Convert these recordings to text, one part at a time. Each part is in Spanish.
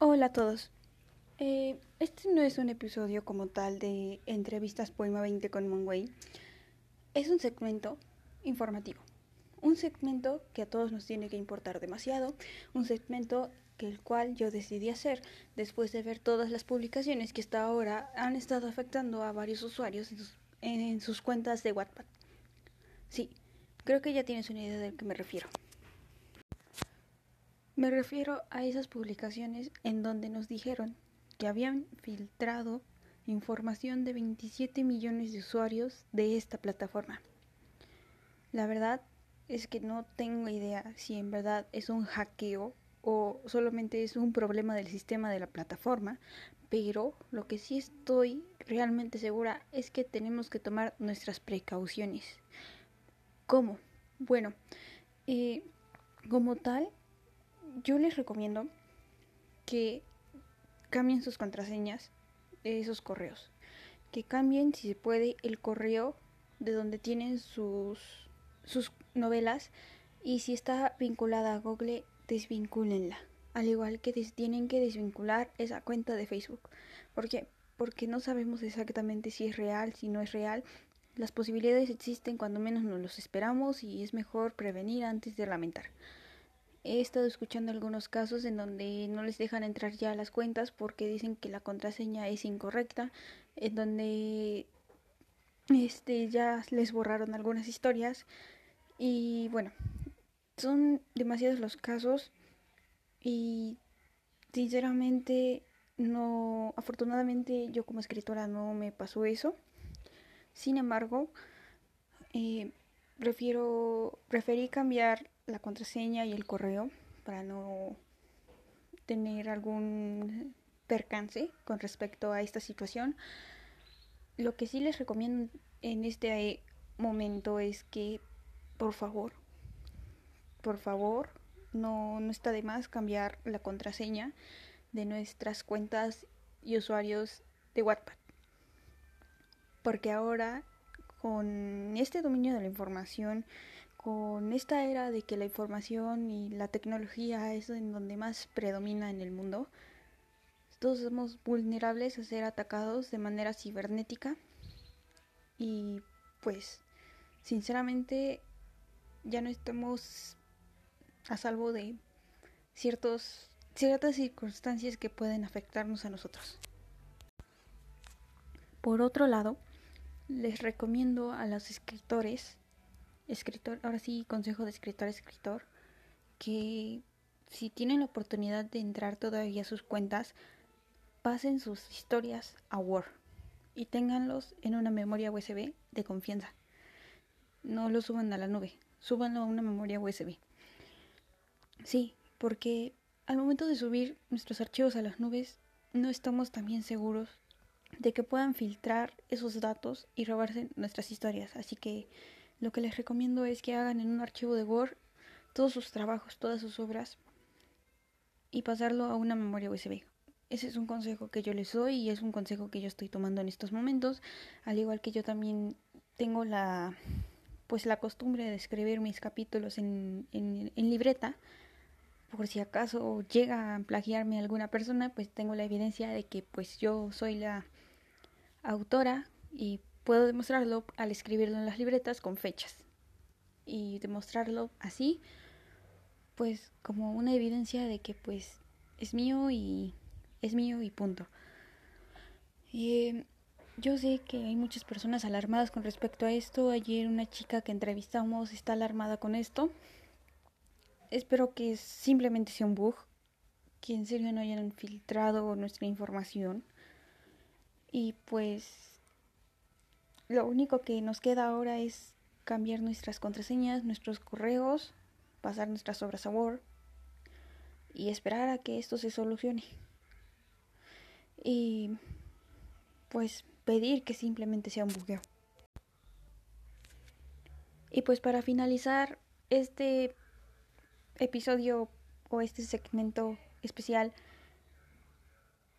Hola a todos. Eh, este no es un episodio como tal de Entrevistas Poema 20 con Monway. Es un segmento informativo. Un segmento que a todos nos tiene que importar demasiado. Un segmento que el cual yo decidí hacer después de ver todas las publicaciones que hasta ahora han estado afectando a varios usuarios en sus, en sus cuentas de Wattpad. Sí, creo que ya tienes una idea de a qué me refiero. Me refiero a esas publicaciones en donde nos dijeron que habían filtrado información de 27 millones de usuarios de esta plataforma. La verdad es que no tengo idea si en verdad es un hackeo o solamente es un problema del sistema de la plataforma, pero lo que sí estoy realmente segura es que tenemos que tomar nuestras precauciones. ¿Cómo? Bueno, eh, como tal, yo les recomiendo que cambien sus contraseñas de esos correos. Que cambien, si se puede, el correo de donde tienen sus, sus novelas. Y si está vinculada a Google, desvincúlenla. Al igual que tienen que desvincular esa cuenta de Facebook. ¿Por qué? Porque no sabemos exactamente si es real, si no es real. Las posibilidades existen cuando menos nos los esperamos y es mejor prevenir antes de lamentar. He estado escuchando algunos casos en donde no les dejan entrar ya las cuentas porque dicen que la contraseña es incorrecta, en donde este ya les borraron algunas historias y bueno, son demasiados los casos y sinceramente no afortunadamente yo como escritora no me pasó eso. Sin embargo, eh, prefiero preferí cambiar la contraseña y el correo para no tener algún percance con respecto a esta situación. Lo que sí les recomiendo en este momento es que, por favor, por favor, no, no está de más cambiar la contraseña de nuestras cuentas y usuarios de WhatsApp. Porque ahora, con este dominio de la información, con esta era de que la información y la tecnología es en donde más predomina en el mundo, todos somos vulnerables a ser atacados de manera cibernética y pues sinceramente ya no estamos a salvo de ciertas circunstancias que pueden afectarnos a nosotros. Por otro lado, les recomiendo a los escritores escritor, ahora sí, consejo de escritor escritor, que si tienen la oportunidad de entrar todavía a sus cuentas, pasen sus historias a Word y ténganlos en una memoria USB de confianza. No lo suban a la nube, súbanlo a una memoria USB. Sí, porque al momento de subir nuestros archivos a las nubes, no estamos también seguros de que puedan filtrar esos datos y robarse nuestras historias. Así que lo que les recomiendo es que hagan en un archivo de Word todos sus trabajos, todas sus obras y pasarlo a una memoria USB. Ese es un consejo que yo les doy y es un consejo que yo estoy tomando en estos momentos, al igual que yo también tengo la pues la costumbre de escribir mis capítulos en, en, en libreta por si acaso llega a plagiarme alguna persona, pues tengo la evidencia de que pues yo soy la autora y Puedo demostrarlo al escribirlo en las libretas con fechas y demostrarlo así, pues como una evidencia de que pues es mío y es mío y punto. Eh, yo sé que hay muchas personas alarmadas con respecto a esto. Ayer una chica que entrevistamos está alarmada con esto. Espero que simplemente sea un bug, que en serio no hayan filtrado nuestra información. Y pues lo único que nos queda ahora es cambiar nuestras contraseñas, nuestros correos, pasar nuestras obras a Word y esperar a que esto se solucione. Y pues pedir que simplemente sea un bugueo. Y pues para finalizar este episodio o este segmento especial,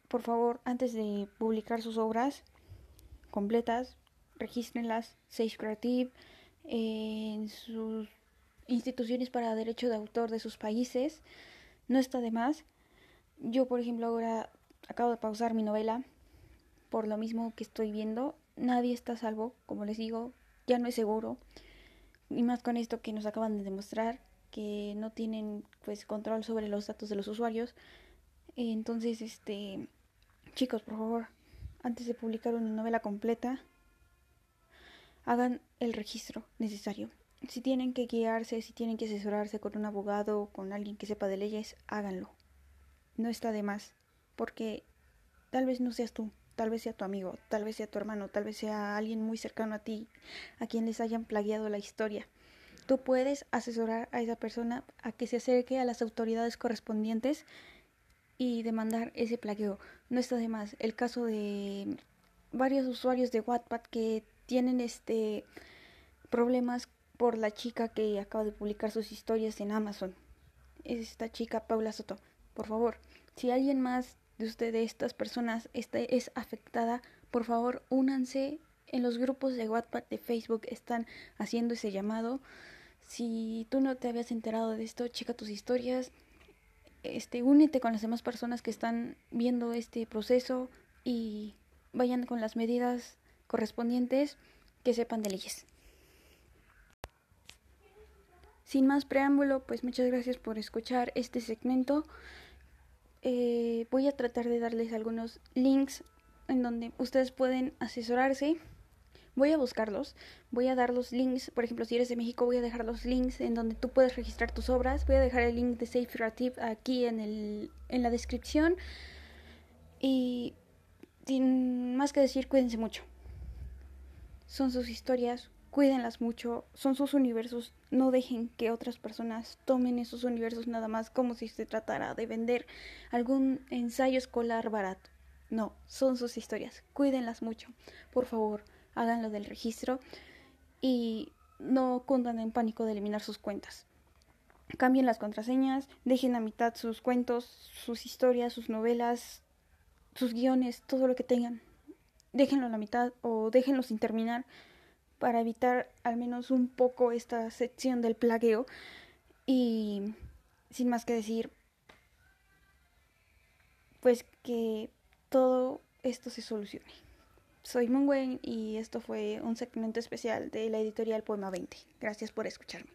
por favor, antes de publicar sus obras completas, regístrenlas, Sage Creative, en sus instituciones para derecho de autor de sus países. No está de más. Yo, por ejemplo, ahora acabo de pausar mi novela por lo mismo que estoy viendo. Nadie está salvo, como les digo, ya no es seguro. Y más con esto que nos acaban de demostrar que no tienen pues control sobre los datos de los usuarios. Entonces, este chicos, por favor, antes de publicar una novela completa, hagan el registro necesario. Si tienen que guiarse, si tienen que asesorarse con un abogado, con alguien que sepa de leyes, háganlo. No está de más, porque tal vez no seas tú, tal vez sea tu amigo, tal vez sea tu hermano, tal vez sea alguien muy cercano a ti, a quien les hayan plagiado la historia. Tú puedes asesorar a esa persona a que se acerque a las autoridades correspondientes y demandar ese plagio. No está de más. El caso de varios usuarios de Wattpad que tienen este problemas por la chica que acaba de publicar sus historias en Amazon. Es esta chica Paula Soto. Por favor, si alguien más de ustedes, estas personas, este, es afectada, por favor, únanse en los grupos de WhatsApp de Facebook. Están haciendo ese llamado. Si tú no te habías enterado de esto, checa tus historias. Este, únete con las demás personas que están viendo este proceso y vayan con las medidas correspondientes que sepan de leyes. Sin más preámbulo, pues muchas gracias por escuchar este segmento. Eh, voy a tratar de darles algunos links en donde ustedes pueden asesorarse. Voy a buscarlos, voy a dar los links, por ejemplo, si eres de México, voy a dejar los links en donde tú puedes registrar tus obras. Voy a dejar el link de Safe Creative aquí en, el, en la descripción. Y sin más que decir, cuídense mucho. Son sus historias, cuídenlas mucho, son sus universos, no dejen que otras personas tomen esos universos nada más como si se tratara de vender algún ensayo escolar barato. No, son sus historias, cuídenlas mucho. Por favor, háganlo del registro y no cundan en pánico de eliminar sus cuentas. Cambien las contraseñas, dejen a mitad sus cuentos, sus historias, sus novelas, sus guiones, todo lo que tengan. Déjenlo a la mitad o déjenlo sin terminar para evitar al menos un poco esta sección del plagueo. Y sin más que decir, pues que todo esto se solucione. Soy Moon y esto fue un segmento especial de la editorial Poema 20. Gracias por escucharme.